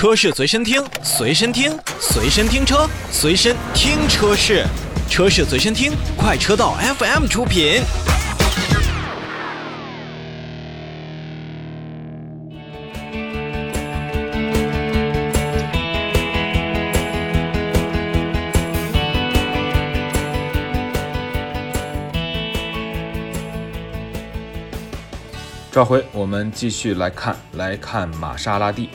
车市随身听，随身听，随身听车，随身听车市，车市随身听，快车道 FM 出品。召回，我们继续来看，来看玛莎拉蒂。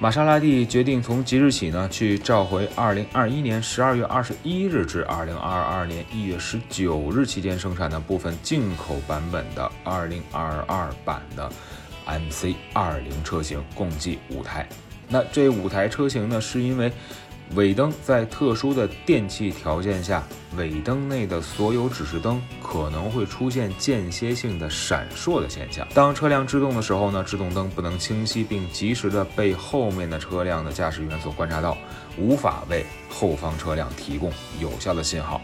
玛莎拉蒂决定从即日起呢，去召回2021年12月21日至2022年1月19日期间生产的部分进口版本的2022版的 MC20 车型，共计五台。那这五台车型呢，是因为。尾灯在特殊的电气条件下，尾灯内的所有指示灯可能会出现间歇性的闪烁的现象。当车辆制动的时候呢，制动灯不能清晰并及时的被后面的车辆的驾驶员所观察到，无法为后方车辆提供有效的信号。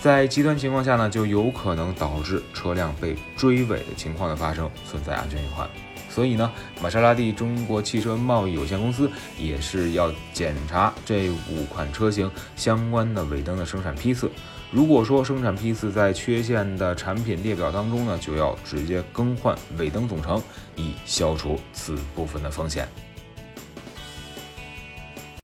在极端情况下呢，就有可能导致车辆被追尾的情况的发生，存在安全隐患。所以呢，玛莎拉蒂中国汽车贸易有限公司也是要检查这五款车型相关的尾灯的生产批次。如果说生产批次在缺陷的产品列表当中呢，就要直接更换尾灯总成，以消除此部分的风险。